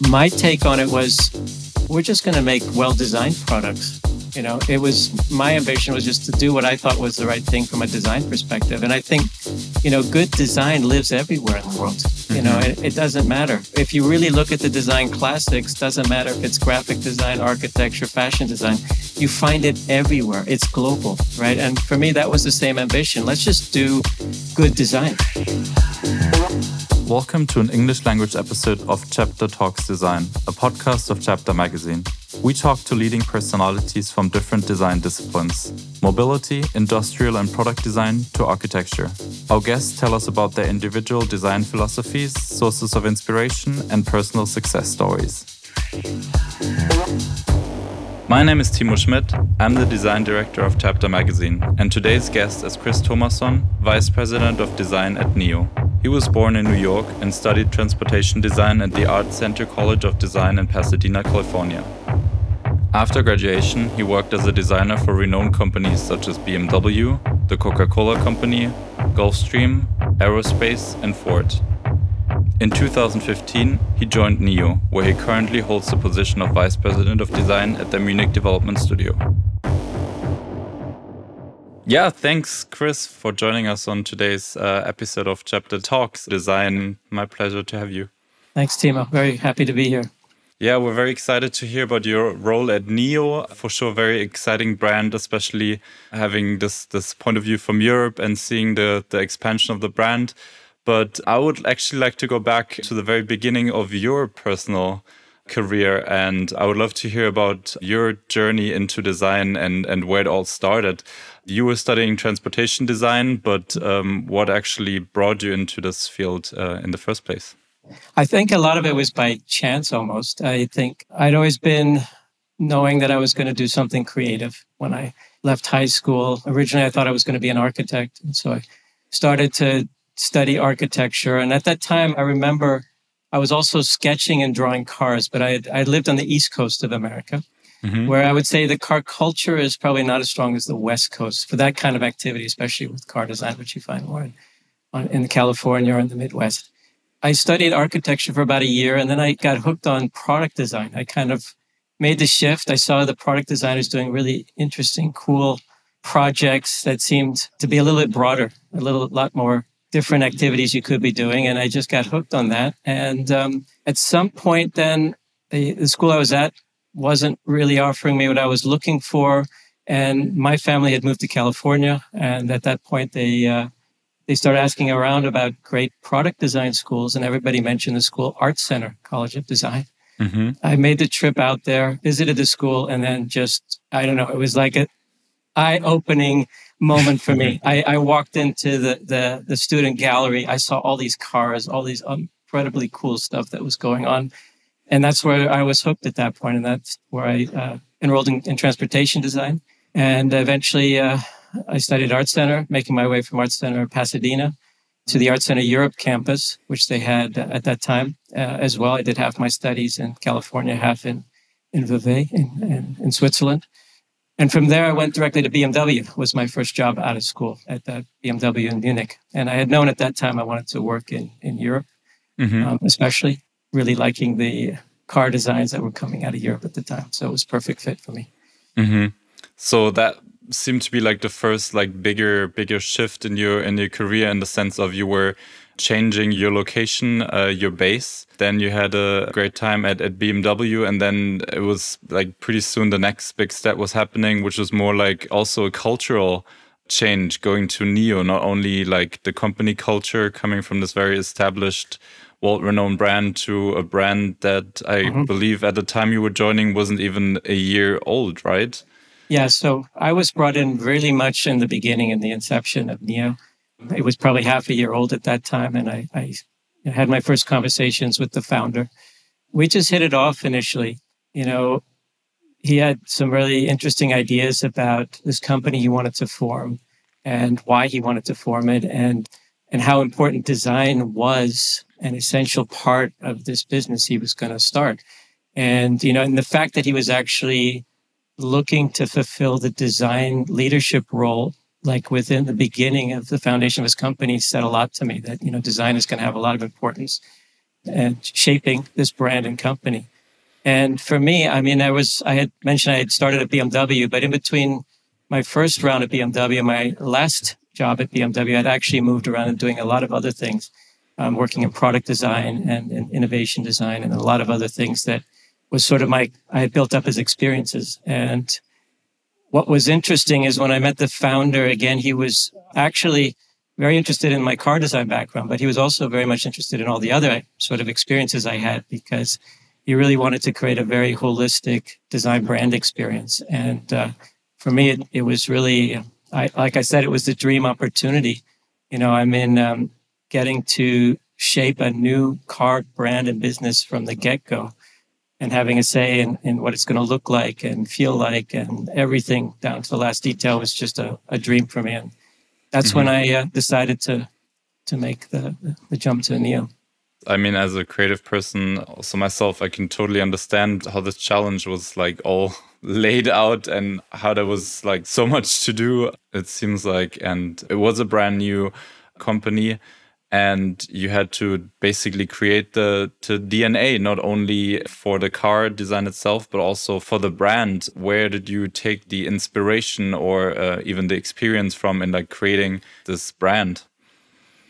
my take on it was we're just going to make well designed products. You know, it was my ambition was just to do what I thought was the right thing from a design perspective. And I think, you know, good design lives everywhere in the world. You know, Mhm. it, it doesn't matter. If you really look at the design classics, doesn't matter if it's graphic design, architecture, fashion design, you find it everywhere. It's global, right? And for me, that was the same ambition. Let's just do good design. Welcome to an English language episode of Chapter Talks Design, a podcast of Chapter Magazine. We talk to leading personalities from different design disciplines mobility, industrial and product design to architecture. Our guests tell us about their individual design philosophies, sources of inspiration, and personal success stories. My name is Timo Schmitt. I'm the design director of Chapter Magazine, and today's guest is Kris Tomasson, Vice President of Design at NIO. He was born in New York and studied transportation design at the Art Center College of Design in Pasadena, California. After graduation, he worked as a designer for renowned companies such as BMW, the Coca Cola Company, Gulfstream, Aerospace, and Ford. In 2015, he joined NIO, where he currently holds the position of Vice President of Design at the Munich Development Studio. Yeah, thanks, Kris, for joining us on today's uh, episode of Chapter Talks Design. My pleasure to have you. Thanks, Timo. Very happy to be here. Yeah, we're very excited to hear about your role at NIO. For sure, very exciting brand, especially having this this point of view from Europe and seeing the the expansion of the brand. But I would actually like to go back to the very beginning of your personal career, and I would love to hear about your journey into design and and where it all started. You were studying transportation design, but um, what actually brought you into this field uh, in the first place? I think a lot of it was by chance almost. I think I'd always been knowing that I was going to do something creative when I left high school. Originally, I thought I was going to be an architect. And so I started to study architecture. And at that time, I remember I was also sketching and drawing cars, but I had, I lived on the East Coast of America, Mhm. where I would say the car culture is probably not as strong as the West Coast for that kind of activity, especially with car design, which you find more in, on, in California or in the Midwest. I studied architecture for about a year and then I got hooked on product design. I kind of made the shift. I saw the product designers doing really interesting, cool projects that seemed to be a little bit broader, a little lot more different activities you could be doing. And I just got hooked on that. And um, at some point, then the, the school I was at wasn't really offering me what I was looking for. And my family had moved to California. And at that point, they, uh, they started asking around about great product design schools, and everybody mentioned the school Art Center College of Design. Mhm. I made the trip out there, visited the school, and then just, I don't know, it was like a eye opening moment for me. I, I walked into the, the, the student gallery. I saw all these cars, all these incredibly cool stuff that was going on. And that's where I was hooked at that point. And that's where I uh, enrolled in, in transportation design. And eventually, uh, I studied Art Center, making my way from Art Center Pasadena to the Art Center Europe campus, which they had uh, at that time uh, as well. I did half my studies in California, half in in Vevey in, in, in Switzerland. And from there, I went directly to BMW. Was my first job out of school at BMW in Munich. And I had known at that time I wanted to work in in Europe, Mhm. um, especially really liking the car designs that were coming out of Europe at the time. So it was a perfect fit for me. hmm So that seemed to be like the first like bigger bigger shift in your in your career in the sense of you were changing your location, uh, your base. Then you had a great time at, at BMW, and then it was like pretty soon the next big step was happening, which was more like also a cultural change going to NIO, not only like the company culture coming from this very established world renowned brand to a brand that I Mhm. believe at the time you were joining wasn't even a year old, right? Yeah, so I was brought in really much in the beginning, in the inception of NIO. It was probably half a year old at that time, and I, I had my first conversations with the founder. We just hit it off initially. You know, he had some really interesting ideas about this company he wanted to form and why he wanted to form it and and how important design was an essential part of this business he was going to start. And you know, and the fact that he was actually looking to fulfill the design leadership role like within the beginning of the foundation of his company said a lot to me that you know design is going to have a lot of importance and shaping this brand and company. And for me, I mean, I was, I had mentioned I had started at BMW, but in between my first round at BMW my last job at BMW, I'd actually moved around and doing a lot of other things, um, working in product design and, and innovation design and a lot of other things that was sort of my, I had built up as experiences. And what was interesting is when I met the founder again, he was actually very interested in my car design background, but he was also very much interested in all the other sort of experiences I had because he really wanted to create a very holistic design brand experience. And uh, for me, it, it was really, I, like I said, it was the dream opportunity. You know, I'm in um, getting to shape a new car brand and business from the get go and having a say in, in what it's going to look like and feel like and everything down to the last detail was just a, a dream for me. And that's mm-hmm. when I uh, decided to to make the the jump to NIO. I mean, as a creative person, also myself, I can totally understand how this challenge was like all laid out and how there was like so much to do. It seems like, and it was a brand new company and you had to basically create the, DNA not only for the car design itself but also for the brand. Where did you take the inspiration or uh, even the experience from in like creating this brand?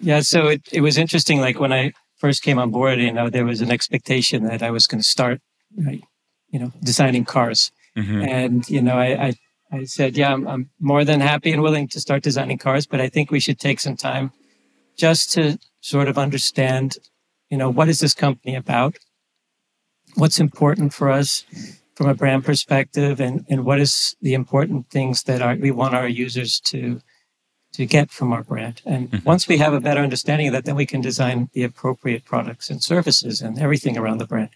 Yeah so it, it was interesting like when i first came on board you know there was an expectation that i was going to start right, you know designing cars. Mm-hmm. and you know I, I I said, yeah, I'm, I'm more than happy and willing to start designing cars, but I think we should take some time just to sort of understand, you know, what is this company about? What's important for us from a brand perspective and, and what is the important things that our, we want our users to to get from our brand. And mm-hmm. once we have a better understanding of that, then we can design the appropriate products and services and everything around the brand.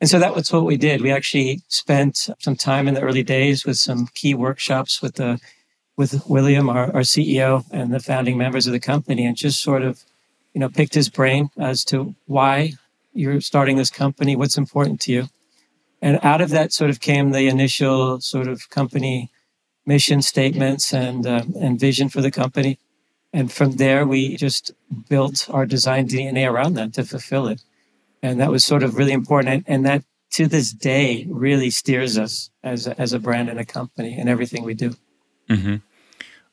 And so that was what we did. We actually spent some time in the early days with some key workshops with the with William, our, our CEO, and the founding members of the company, and just sort of, you know, picked his brain as to why you're starting this company, what's important to you. And out of that sort of came the initial sort of company mission statements and uh, and vision for the company. And from there, we just built our design DNA around that to fulfill it. And that was sort of really important. And, and that to this day really steers us as a, as a brand and a company in everything we do. Mm-hmm.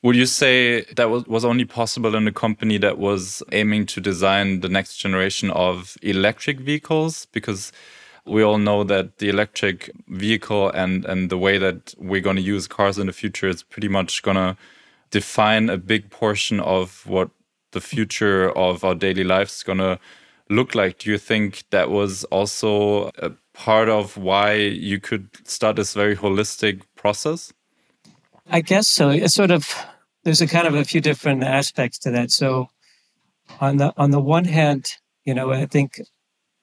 Would you say that was, was only possible in a company that was aiming to design the next generation of electric vehicles? Because we all know that the electric vehicle and, and the way that we're going to use cars in the future is pretty much going to define a big portion of what the future of our daily lives is going to look like. Do you think that was also a part of why you could start this very holistic process? I guess so. It's sort of there's a kind of a few different aspects to that. So on the on the one hand, you know, I think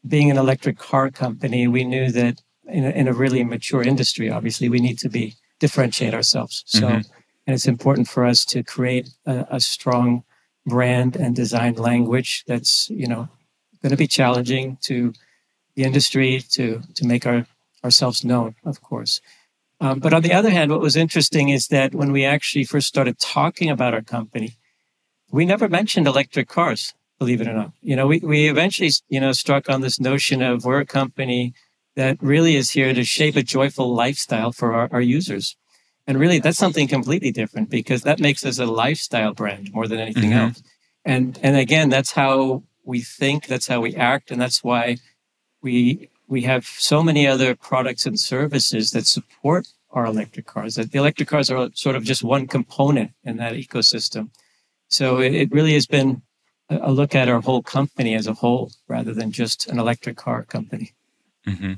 being an electric car company, we knew that in a, in a really mature industry, obviously, we need to be differentiate ourselves. So, mm-hmm. and it's important for us to create a, a strong brand and design language that's you know going to be challenging to the industry to to make our ourselves known, of course. Um, but on the other hand, what was interesting is that when we actually first started talking about our company, we never mentioned electric cars, believe it or not. You know, we, we eventually, you know, struck on this notion of we're a company that really is here to shape a joyful lifestyle for our, our users. And really, that's something completely different because that makes us a lifestyle brand more than anything mm-hmm. else. And and again, that's how we think, that's how we act, and that's why we we have so many other products and services that support our electric cars. That the electric cars are sort of just one component in that ecosystem. So it, it really has been a look at our whole company as a whole rather than just an electric car company. Mm-hmm.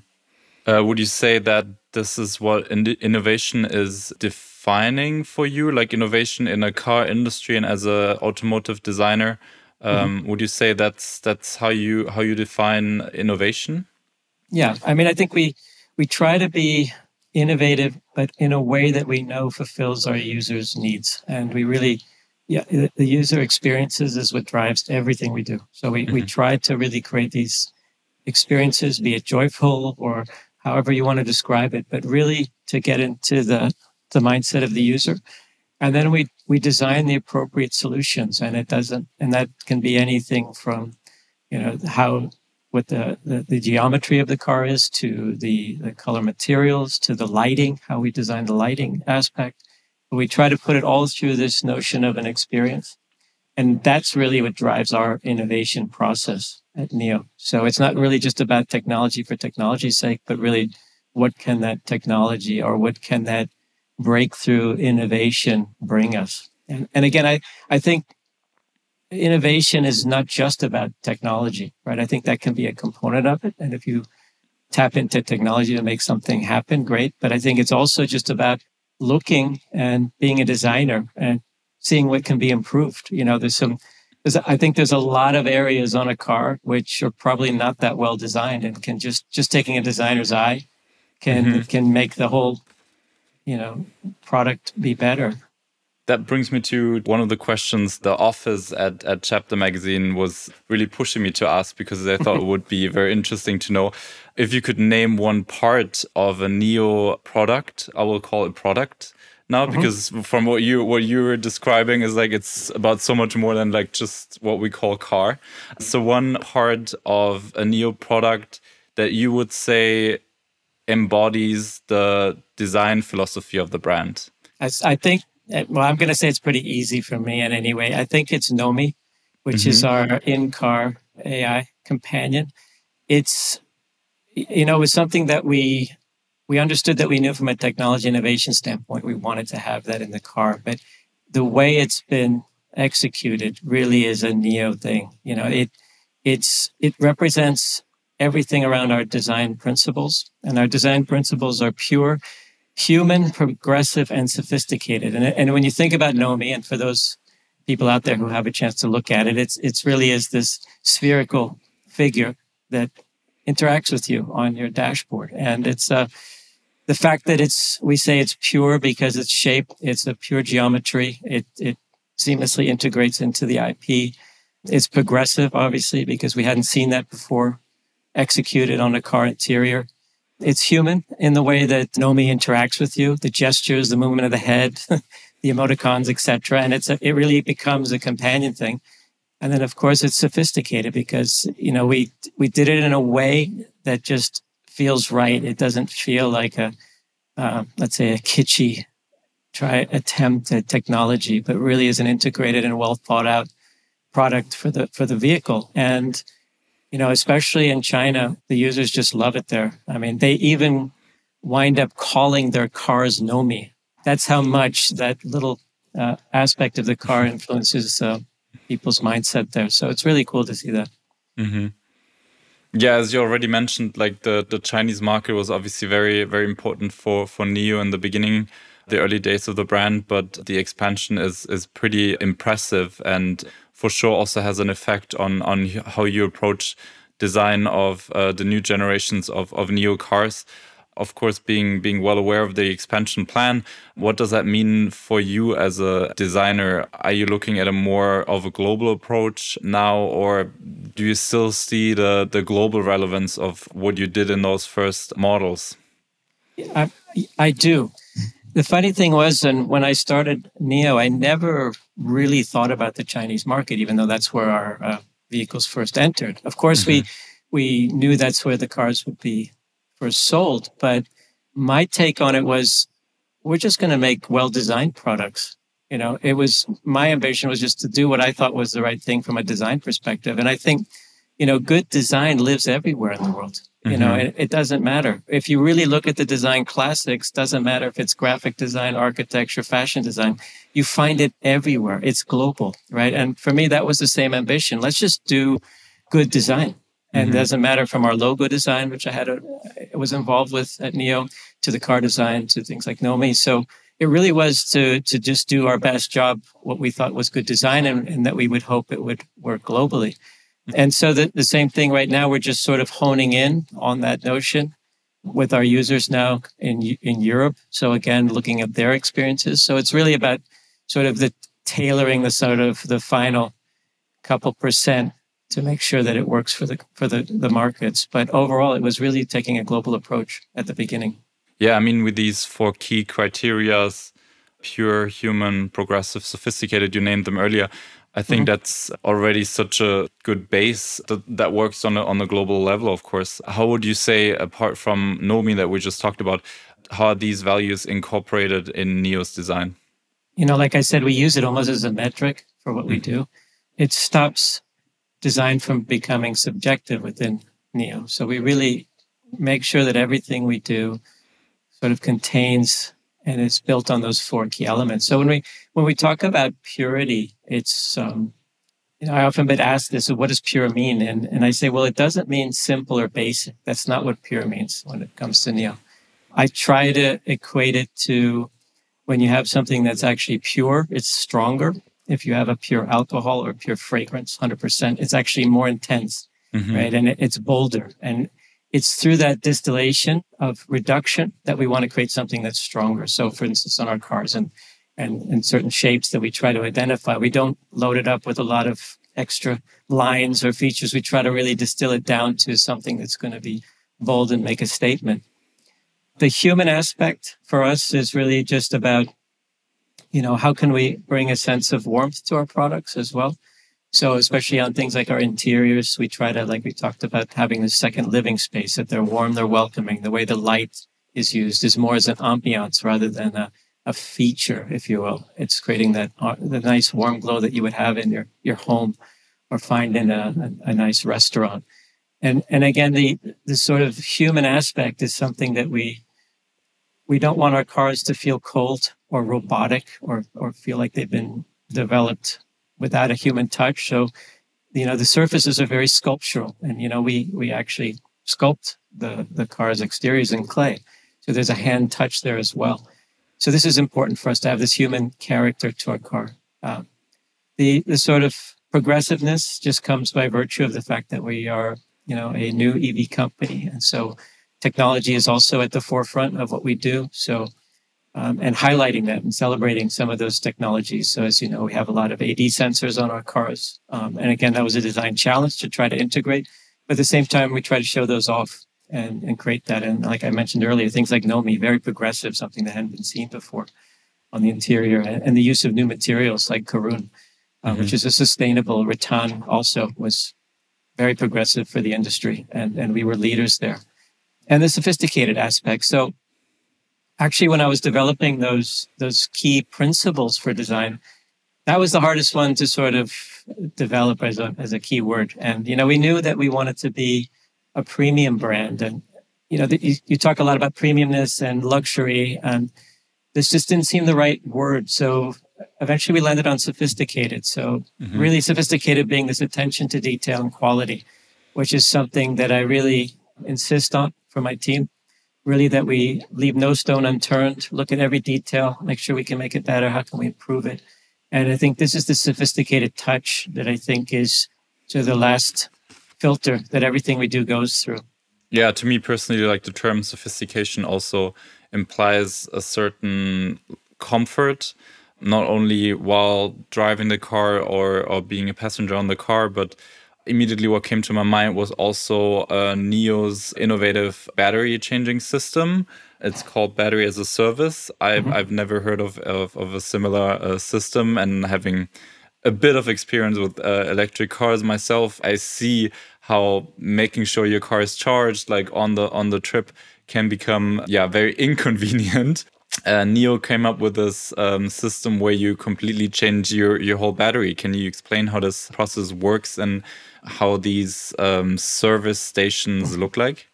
Uh, would you say that this is what in- innovation is defining for you, like innovation in a car industry and as a automotive designer? Um, mm-hmm. Would you say that's that's how you how you define innovation? Yeah, I mean, I think we we try to be innovative, but in a way that we know fulfills our users' needs, and we really, yeah, the user experiences is what drives everything we do. So we mm-hmm. we try to really create these experiences, be it joyful or however you want to describe it, but really to get into the the mindset of the user, and then we we design the appropriate solutions, and it doesn't, and that can be anything from, you know, how what the, the, the, geometry of the car is to the, the color materials to the lighting, how we design the lighting aspect. We try to put it all through this notion of an experience. And that's really what drives our innovation process at NIO So it's not really just about technology for technology's sake, but really what can that technology or what can that breakthrough innovation bring us? And, and again, I, I think innovation is not just about technology, right? I think that can be a component of it. And if you tap into technology to make something happen, great. But I think it's also just about looking and being a designer and seeing what can be improved. You know, there's some, there's, I think there's a lot of areas on a car which are probably not that well designed and can just, just taking a designer's eye can, mm-hmm. can make the whole, you know, product be better. That brings me to one of the questions the office at, at Chapter Magazine was really pushing me to ask because they thought it would be very interesting to know if you could name one part of a NIO product. I will call it product now mm -hmm. because from what you what you were describing is like it's about so much more than like just what we call car. So one part of a NIO product that you would say embodies the design philosophy of the brand. I, I think well, I'm going to say it's pretty easy for me in any way. I think it's Nomi, which mm-hmm. is our in-car AI companion. It's you know, it was something that we we understood that we knew from a technology innovation standpoint we wanted to have that in the car, but the way it's been executed really is a NIO thing. You know, it it's it represents everything around our design principles, and our design principles are pure human, progressive, and sophisticated. And, and when you think about Nomi, and for those people out there who have a chance to look at it, it's it's really is this spherical figure that interacts with you on your dashboard, and it's uh, the fact that it's we say it's pure because it's shaped, it's a pure geometry. It it seamlessly integrates into the IP. It's progressive, obviously, because we hadn't seen that before executed on a car interior. It's human in the way that Nomi interacts with you, the gestures, the movement of the head, the emoticons, etc. And it's a, it really becomes a companion thing. And then, of course, it's sophisticated because you know we we did it in a way that just feels right. It doesn't feel like a uh, let's say a kitschy try attempt at technology, but really is an integrated and well thought out product for the for the vehicle. And you know, especially in China, the users just love it there. I mean, they even wind up calling their cars Nomi. That's how much that little uh, aspect of the car influences uh, people's mindset there. So it's really cool to see that. Mm-hmm. Yeah, as you already mentioned, like the, the Chinese market was obviously very, very important for, for NIO in the beginning, the early days of the brand, but the expansion is is pretty impressive. And for sure also has an effect on on how you approach design of uh, the new generations of of NIO cars. Of course being being well aware of the expansion plan what does that mean for you as a designer? Are you looking at a more of a global approach now or do you still see the the global relevance of what you did in those first models? I, I do the funny thing was, and when I started NIO, I never really thought about the Chinese market, even though that's where our uh, vehicles first entered. Of course, mm-hmm. we we knew that's where the cars would be first sold, but my take on it was, we're just going to make well-designed products. You know, it was my ambition was just to do what I thought was the right thing from a design perspective, and I think, you know, good design lives everywhere in the world. You know, mm-hmm. it, it, doesn't matter. If you really look at the design classics, doesn't matter if it's graphic design, architecture, fashion design, you find it everywhere. It's global, right? And for me, that was the same ambition. Let's just do good design. And mm-hmm. it doesn't matter from our logo design, which I had a, I was involved with at NIO, to the car design, to things like Nomi. So it really was to to just do our best job, what we thought was good design, and, and that we would hope it would work globally. And so the, the same thing right now, we're just sort of honing in on that notion with our users now in, in Europe. So again, looking at their experiences. So it's really about sort of the tailoring the sort of the final couple percent to make sure that it works for the for the, the markets. But overall, it was really taking a global approach at the beginning. Yeah, I mean, with these four key criterias, pure, human, progressive, sophisticated, you named them earlier. I think mm-hmm. that's already such a good base that, that works on a, on a global level, of course. How would you say, apart from Nomi that we just talked about, how are these values incorporated in NIO's design? You know, like I said, we use it almost as a metric for what mm-hmm. we do. It stops design from becoming subjective within NIO. So we really make sure that everything we do sort of contains and it's built on those four key elements. So when we when we talk about purity, it's um, you know I often been asked this: what does pure mean? And and I say, well, it doesn't mean simple or basic. That's not what pure means when it comes to NIO. I try to equate it to when you have something that's actually pure, it's stronger. If you have a pure alcohol or pure fragrance, 100%, it's actually more intense, mm-hmm. right? And it, it's bolder. And it's through that distillation of reduction that we want to create something that's stronger. So, for instance, on our cars and and in certain shapes that we try to identify, we don't load it up with a lot of extra lines or features. We try to really distill it down to something that's going to be bold and make a statement. The human aspect for us is really just about, you know, how can we bring a sense of warmth to our products as well? So, especially on things like our interiors, we try to, like we talked about, having this second living space that they're warm, they're welcoming. The way the light is used is more as an ambiance rather than a, a feature, if you will. It's creating that uh, the nice warm glow that you would have in your, your home or find in a, a, a nice restaurant. And and again, the the sort of human aspect is something that we we don't want our cars to feel cold or robotic or or feel like they've been developed without a human touch. So, you know, the surfaces are very sculptural, and you know, we we actually sculpt the the car's exteriors in clay. So there's a hand touch there as well. So this is important for us to have this human character to our car. Uh, the the sort of progressiveness just comes by virtue of the fact that we are, you know, a new EV company, and so technology is also at the forefront of what we do. So um, and highlighting them and celebrating some of those technologies. So, as you know, we have a lot of AD sensors on our cars. Um, and again, that was a design challenge to try to integrate. But at the same time, we try to show those off and, and create that. And like I mentioned earlier, things like Nomi, very progressive, something that hadn't been seen before on the interior, and, and the use of new materials like Karun, uh, mm-hmm. which is a sustainable. Rattan also was very progressive for the industry, and, and we were leaders there. And the sophisticated aspect. So actually when I was developing those those key principles for design, that was the hardest one to sort of develop as a as a key word. And you know, we knew that we wanted to be a premium brand, and you know, the, you, you talk a lot about premiumness and luxury, and this just didn't seem the right word. So eventually, we landed on sophisticated. So mm-hmm. really sophisticated being this attention to detail and quality, which is something that I really insist on for my team really that we leave no stone unturned, look at every detail, make sure we can make it better. How can we improve it? And I think this is the sophisticated touch that I think is to the last filter that everything we do goes through. Yeah, to me personally, like the term sophistication also implies a certain comfort, not only while driving the car or, or being a passenger on the car, but immediately what came to my mind was also uh, NIO's innovative battery changing system. It's called Battery as a Service. I've, mm-hmm. I've never heard of, of, of a similar uh, system, and having a bit of experience with uh, electric cars myself, I see how making sure your car is charged, like on the on the trip, can become yeah very inconvenient uh, NIO came up with this um, system where you completely change your, your whole battery. Can you explain how this process works and how these um, service stations look like?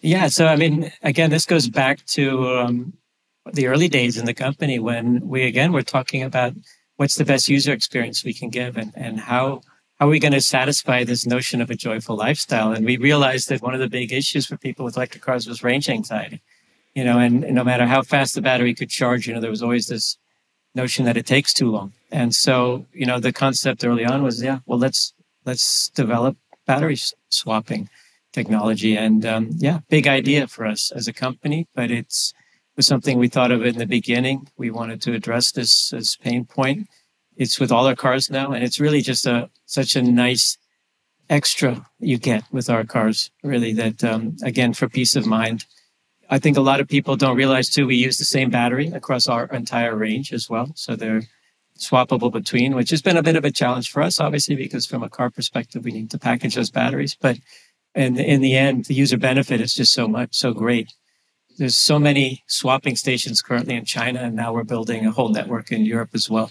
Yeah, so I mean, again, this goes back to um, the early days in the company when we again were talking about what's the best user experience we can give and, and how how are we going to satisfy this notion of a joyful lifestyle? And we realized that one of the big issues for people with electric cars was range anxiety you know, and, and no matter how fast the battery could charge, you know, there was always this notion that it takes too long. And so, you know, the concept early on was, yeah, well, let's let's develop battery swapping technology. And um, yeah, big idea for us as a company, but it's was something we thought of in the beginning. We wanted to address this this pain point. It's with all our cars now, and it's really just a such a nice extra you get with our cars. Really, that um, again for peace of mind I think a lot of people don't realize too, we use the same battery across our entire range as well. So they're swappable between, which has been a bit of a challenge for us, obviously, because from a car perspective, we need to package those batteries. But in, in the end, the user benefit is just so much, so great. There's so many swapping stations currently in China, and now we're building a whole network in Europe as well.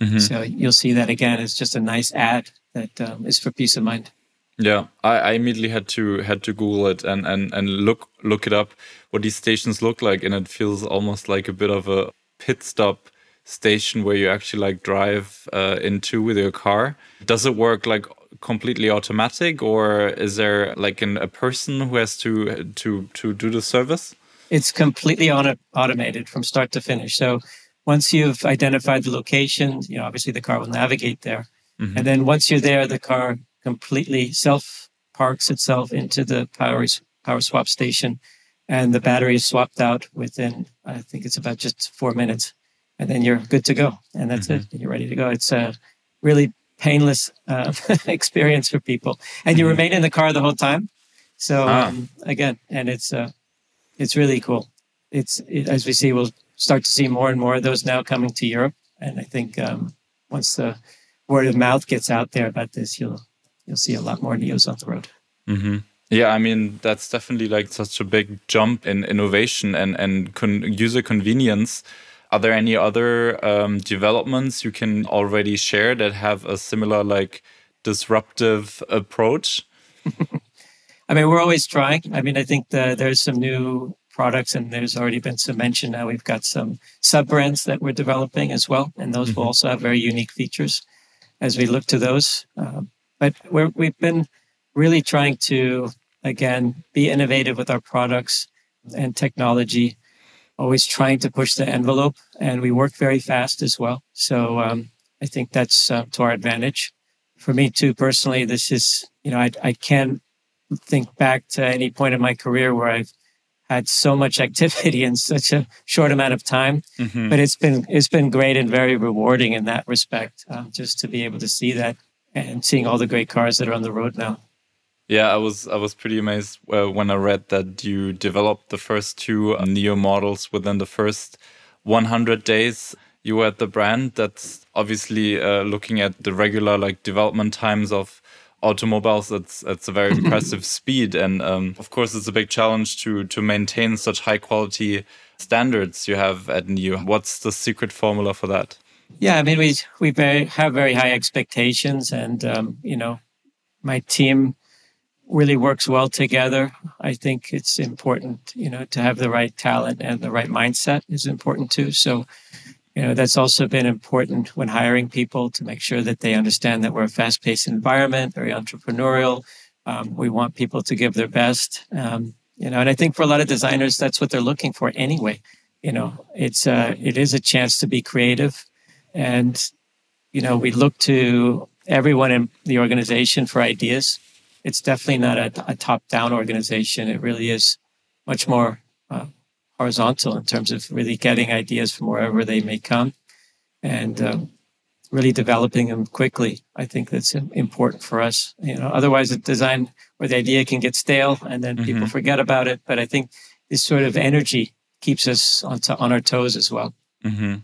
Mm-hmm. So you'll see that again. It's just a nice ad that um, is for peace of mind. Yeah, I, I, immediately had to had to Google it and, and and look look it up what these stations look like, and it feels almost like a bit of a pit stop station where you actually like drive uh, into with your car. Does it work like completely automatic, or is there like an, a person who has to to to do the service? It's completely auto automated from start to finish. So once you've identified the location, you know obviously the car will navigate there, mm -hmm. and then once you're there, the car completely self parks itself into the power power swap station, and the battery is swapped out within I think it's about just four minutes, and then you're good to go, and that's mm-hmm. it. You're ready to go. It's a really painless uh, experience for people, and you mm-hmm. remain in the car the whole time. So ah. um, again, and it's uh, it's really cool. It's it, as we see, we'll start to see more and more of those now coming to Europe, and I think um, once the word of mouth gets out there about this, you'll you'll see a lot more NIOs on the road. Mm-hmm. Yeah, I mean that's definitely like such a big jump in innovation and and con user convenience. Are there any other um, developments you can already share that have a similar like disruptive approach? I mean, we're always trying. I mean, I think the, there's some new products, and there's already been some mention. Now we've got some sub brands that we're developing as well, and those mm -hmm. will mm-hmm. also have very unique features as we look to those. Um, but we have been really trying to, again, be innovative with our products and technology, always trying to push the envelope. And we work very fast as well. So um, I think that's uh, to our advantage. For me, too, personally, this is, you know, I, I can't think back to any point in my career where I've had so much activity in such a short amount of time. Mm-hmm. But it's been it's been great and very rewarding in that respect, um, just to be able to see that and seeing all the great cars that are on the road now. Yeah, I was I was pretty amazed uh, when I read that you developed the first two uh, NIO models within the first 100 days you were at the brand. That's obviously uh, looking at the regular like development times of automobiles. It's it's a very impressive speed, and um, of course it's a big challenge to to maintain such high quality standards you have at NIO. What's the secret formula for that? Yeah, I mean, we we very, have very high expectations, and um, you know, my team really works well together. I think it's important, you know, to have the right talent and the right mindset is important too. So, you know, that's also been important when hiring people to make sure that they understand that we're a fast-paced environment, very entrepreneurial. Um, we want people to give their best, um, you know, and I think for a lot of designers, that's what they're looking for anyway. You know, it's uh, it is a chance to be creative and, you know, we look to everyone in the organization for ideas. It's definitely not a, a top down organization. It really is much more uh, horizontal in terms of really getting ideas from wherever they may come and um, really developing them quickly. I think that's important for us. You know, otherwise, the design or the idea can get stale and then mm-hmm. people forget about it. But I think this sort of energy keeps us on, to, on our toes as well. Mm-hmm.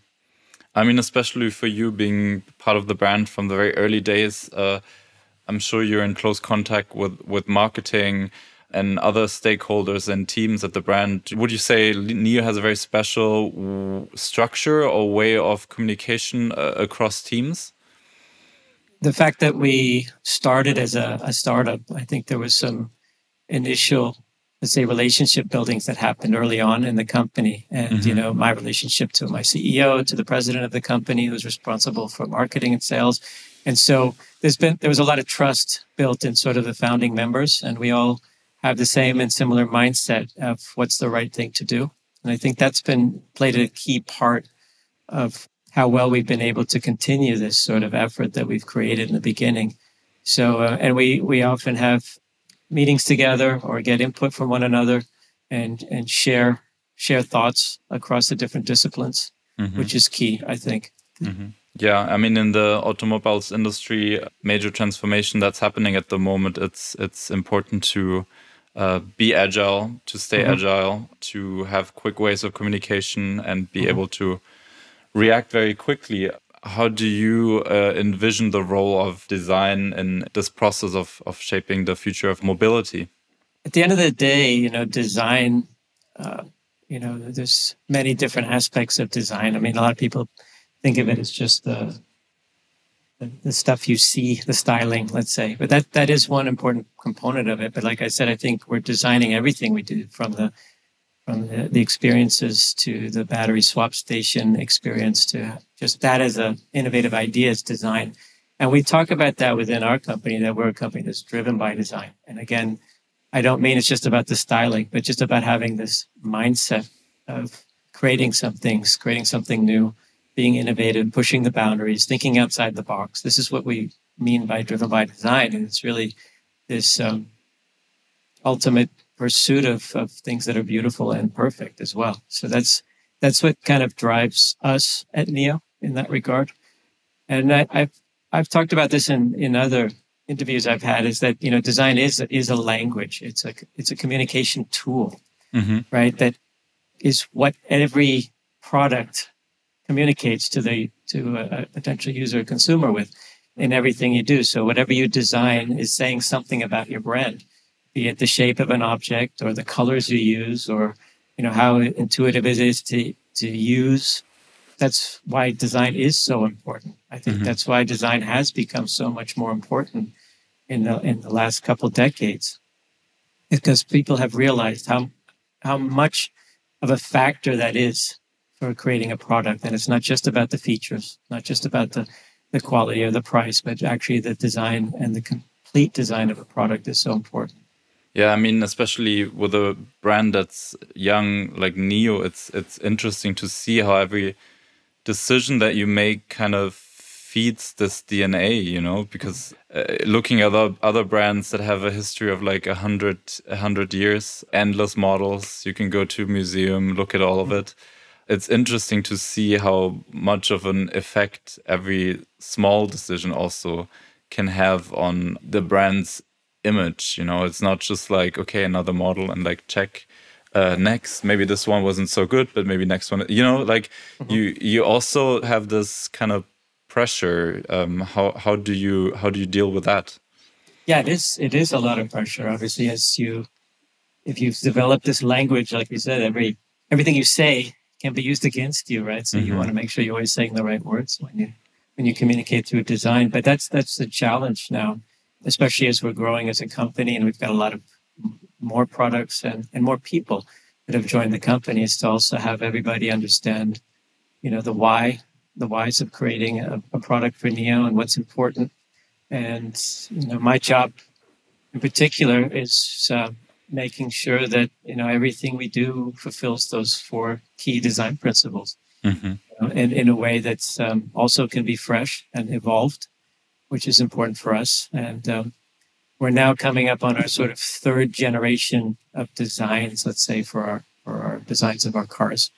I mean, especially for you being part of the brand from the very early days, uh, I'm sure you're in close contact with with marketing and other stakeholders and teams at the brand. Would you say NIO has a very special structure or way of communication uh, across teams? The fact that we started as a, a startup, I think there was some initial let's say relationship buildings that happened early on in the company and mm-hmm. you know my relationship to my ceo to the president of the company who's responsible for marketing and sales and so there's been there was a lot of trust built in sort of the founding members and we all have the same and similar mindset of what's the right thing to do and i think that's been played a key part of how well we've been able to continue this sort of effort that we've created in the beginning so uh, and we we often have meetings together or get input from one another and and share share thoughts across the different disciplines mm-hmm. which is key i think mm-hmm. Yeah i mean in the automobiles industry major transformation that's happening at the moment it's it's important to uh, be agile to stay mm-hmm. agile to have quick ways of communication and be mm-hmm. able to react very quickly how do you uh, envision the role of design in this process of, of shaping the future of mobility? At the end of the day, you know, design, uh, you know, there's many different aspects of design. I mean, a lot of people think of it as just the, the, stuff you see, the styling, let's say, but that, that is one important component of it. But like I said, I think we're designing everything we do from the from the, the, experiences to the battery swap station experience to just that as an innovative ideas design. And we talk about that within our company that we're a company that's driven by design. And again, I don't mean it's just about the styling, but just about having this mindset of creating some things, creating something new, being innovative, pushing the boundaries, thinking outside the box. This is what we mean by driven by design. And it's really this um, ultimate pursuit of, of things that are beautiful and perfect as well. So that's that's what kind of drives us at NIO in that regard. And I, have I've talked about this in, in other interviews I've had is that you know design is is a language. It's a it's a communication tool, mm-hmm. right? That is what every product communicates to the to a potential user or consumer with in everything you do. So whatever you design is saying something about your brand be it the shape of an object or the colors you use or you know how intuitive it is to to use that's why design is so important i think mm-hmm. that's why design has become so much more important in the in the last couple decades because people have realized how how much of a factor that is for creating a product. And it's not just about the features not just about the the quality or the price but actually the design and the complete design of a product is so important. Yeah, I mean, especially with a brand that's young like NIO, it's it's interesting to see how every decision that you make kind of feeds this DNA, you know, because uh, looking at other, other brands that have a history of like a hundred, a hundred years, endless models, you can go to a museum, look at all of it. It's interesting to see how much of an effect every small decision also can have on the brand's image you know? It's not just like okay another model and like check uh, next. Maybe this one wasn't so good but maybe next one you know? Like mm-hmm. you you also have this kind of pressure um, how how do you how do you deal with that? Yeah it is it is a lot of pressure obviously as you if you've developed this language like you said every everything you say can be used against you right so mm-hmm. you want to make sure you're always saying the right words when you when you communicate through design but that's that's the challenge now especially as we're growing as a company and we've got a lot of more products and, and more people that have joined the company is to also have everybody understand, you know, the why, the whys of creating a, a product for NIO and what's important. And, you know, my job in particular is uh, making sure that, you know, everything we do fulfills those four key design principles. Mm-hmm. You know, in, in a way that's um, also can be fresh and evolved which is important for us. And um, we're now coming up on our sort of third generation of designs, let's say, for our for our designs of our cars.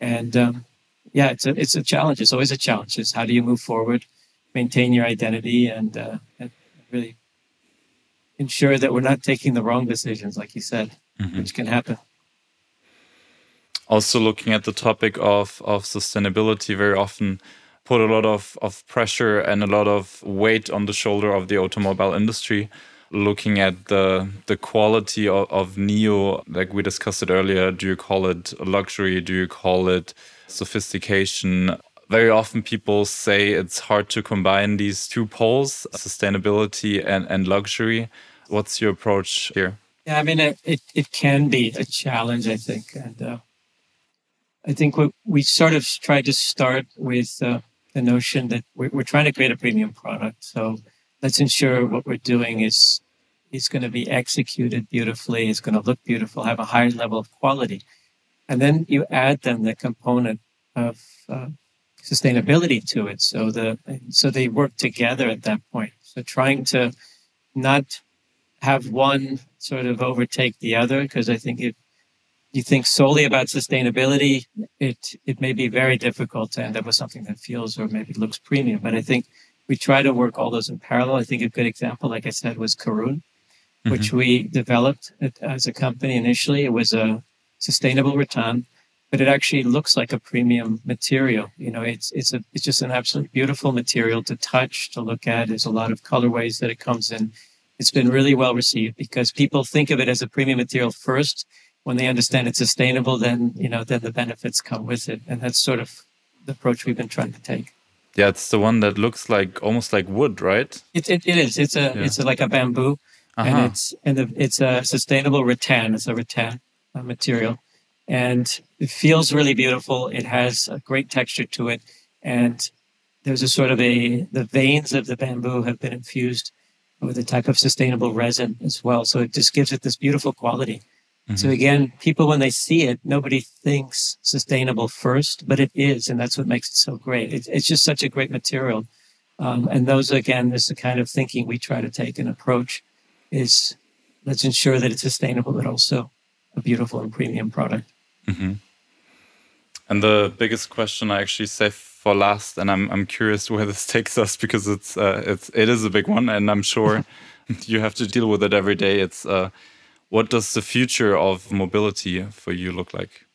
And um, yeah, it's a it's a challenge. It's always a challenge. Is how do you move forward, maintain your identity, and, uh, and really ensure that we're not taking the wrong decisions, like you said, mm-hmm. which can happen. Also, looking at the topic of of sustainability, very often put a lot of, of pressure and a lot of weight on the shoulder of the automobile industry. Looking at the the quality of, of NIO, like we discussed it earlier, do you call it luxury? Do you call it sophistication? Very often people say it's hard to combine these two poles, sustainability and, and luxury. What's your approach here? Yeah, I mean, it, it, it can be a challenge, I think. And uh, I think we sort of tried to start with uh, the notion that we're, we're trying to create a premium product. So let's ensure what we're doing is is going to be executed beautifully, it's going to look beautiful, have a high level of quality. And then you add then the component of uh, sustainability to it. So the so they work together at that point. So trying to not have one sort of overtake the other, because I think if you think solely about sustainability, it it may be very difficult to end up with something that feels or maybe looks premium. But I think we try to work all those in parallel. I think a good example, like I said, was Karun, mm-hmm. which we developed as a company initially. It was a sustainable rattan, but it actually looks like a premium material. You know, it's it's a it's just an absolutely beautiful material to touch, to look at. There's a lot of colorways that it comes in. It's been really well received because people think of it as a premium material first. When they understand it's sustainable, then you know, then the benefits come with it, and that's sort of the approach we've been trying to take. Yeah, it's the one that looks like almost like wood, right? It it, it is. It's a yeah. it's a, like a bamboo, uh-huh. and it's and the, it's a sustainable rattan. It's a rattan uh, material, and it feels really beautiful. It has a great texture to it, and there's a sort of a the veins of the bamboo have been infused with a type of sustainable resin as well. So it just gives it this beautiful quality. Mm-hmm. So again, people when they see it, nobody thinks sustainable first, but it is, and that's what makes it so great. It, it's just such a great material, um, and those again is the kind of thinking we try to take and approach. Is let's ensure that it's sustainable, but also a beautiful and premium product. Mm-hmm. And the biggest question I actually saved for last, and I'm I'm curious where this takes us because it's uh, it's it is a big one, and I'm sure you have to deal with it every day. It's uh, what does the future of mobility for you look like?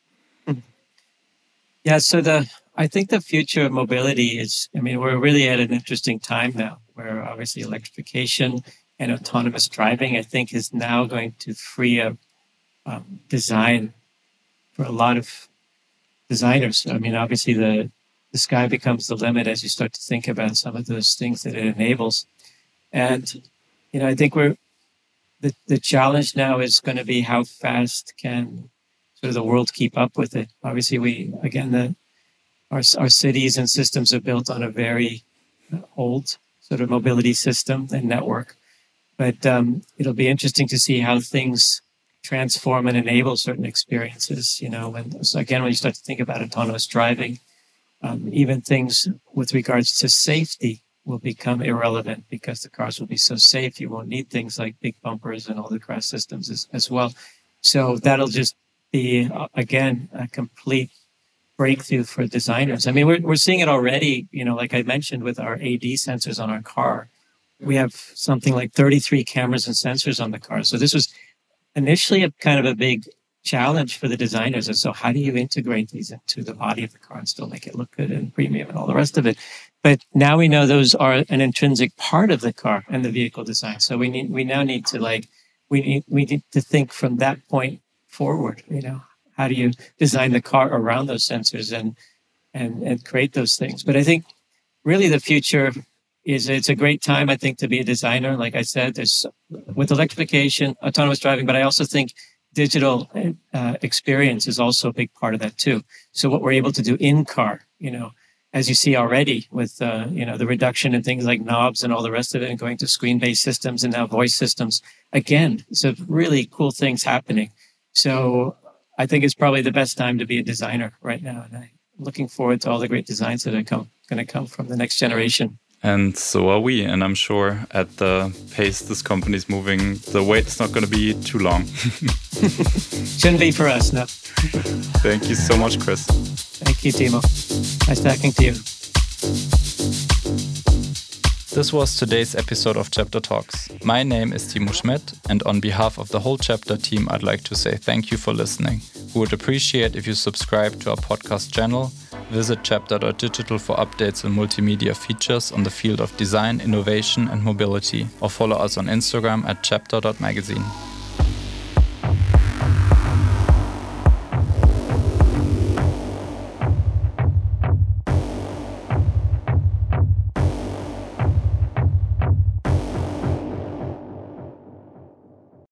Yeah, so the I think the future of mobility is. I mean, we're really at an interesting time now, where obviously electrification and autonomous driving, I think, is now going to free up um, design for a lot of designers. I mean, obviously the the sky becomes the limit as you start to think about some of those things that it enables. And you know, I think we're the, the challenge now is going to be how fast can sort of the world keep up with it. Obviously, we again the our our cities and systems are built on a very old sort of mobility system and network, but um, it'll be interesting to see how things transform and enable certain experiences. You know, when so again, when you start to think about autonomous driving, um, even things with regards to safety will become irrelevant because the cars will be so safe. You won't need things like big bumpers and all the crash systems as, as well. So that'll just be uh, again a complete breakthrough for designers. I mean, we're we're seeing it already. You know, like I mentioned with our AD sensors on our car, we have something like 33 cameras and sensors on the car. So this was initially a kind of a big challenge for the designers. is so how do you integrate these into the body of the car and still make it look good and premium and all the rest of it? But now we know those are an intrinsic part of the car and the vehicle design. So we need we now need to like we need we need to think from that point forward. You know, how do you design the car around those sensors and and and create those things? But I think really the future is it's a great time, I think, to be a designer. Like I said, there's with electrification, autonomous driving, but I also think digital uh, experience is also a big part of that too. So what we're able to do in car, you know, as you see already with uh, you know the reduction in things like knobs and all the rest of it, and going to screen-based systems and now voice systems. Again, some really cool things happening. So I think it's probably the best time to be a designer right now, and I'm looking forward to all the great designs that are come going to come from the next generation. And so are we. And I'm sure at the pace this company is moving, the wait is not going to be too long. Shouldn't be for us, no. Thank you so much, Kris. Thank you, Timo. Nice talking to you. This was today's episode of Chapter Talks. My name is Timo Schmitt, and on behalf of the whole Chapter team, I'd like to say thank you for listening. We would appreciate if you subscribe to our podcast channel Visit chapter.digital for updates and multimedia features on the field of design, innovation, and mobility, or follow us on Instagram at chapter.magazine.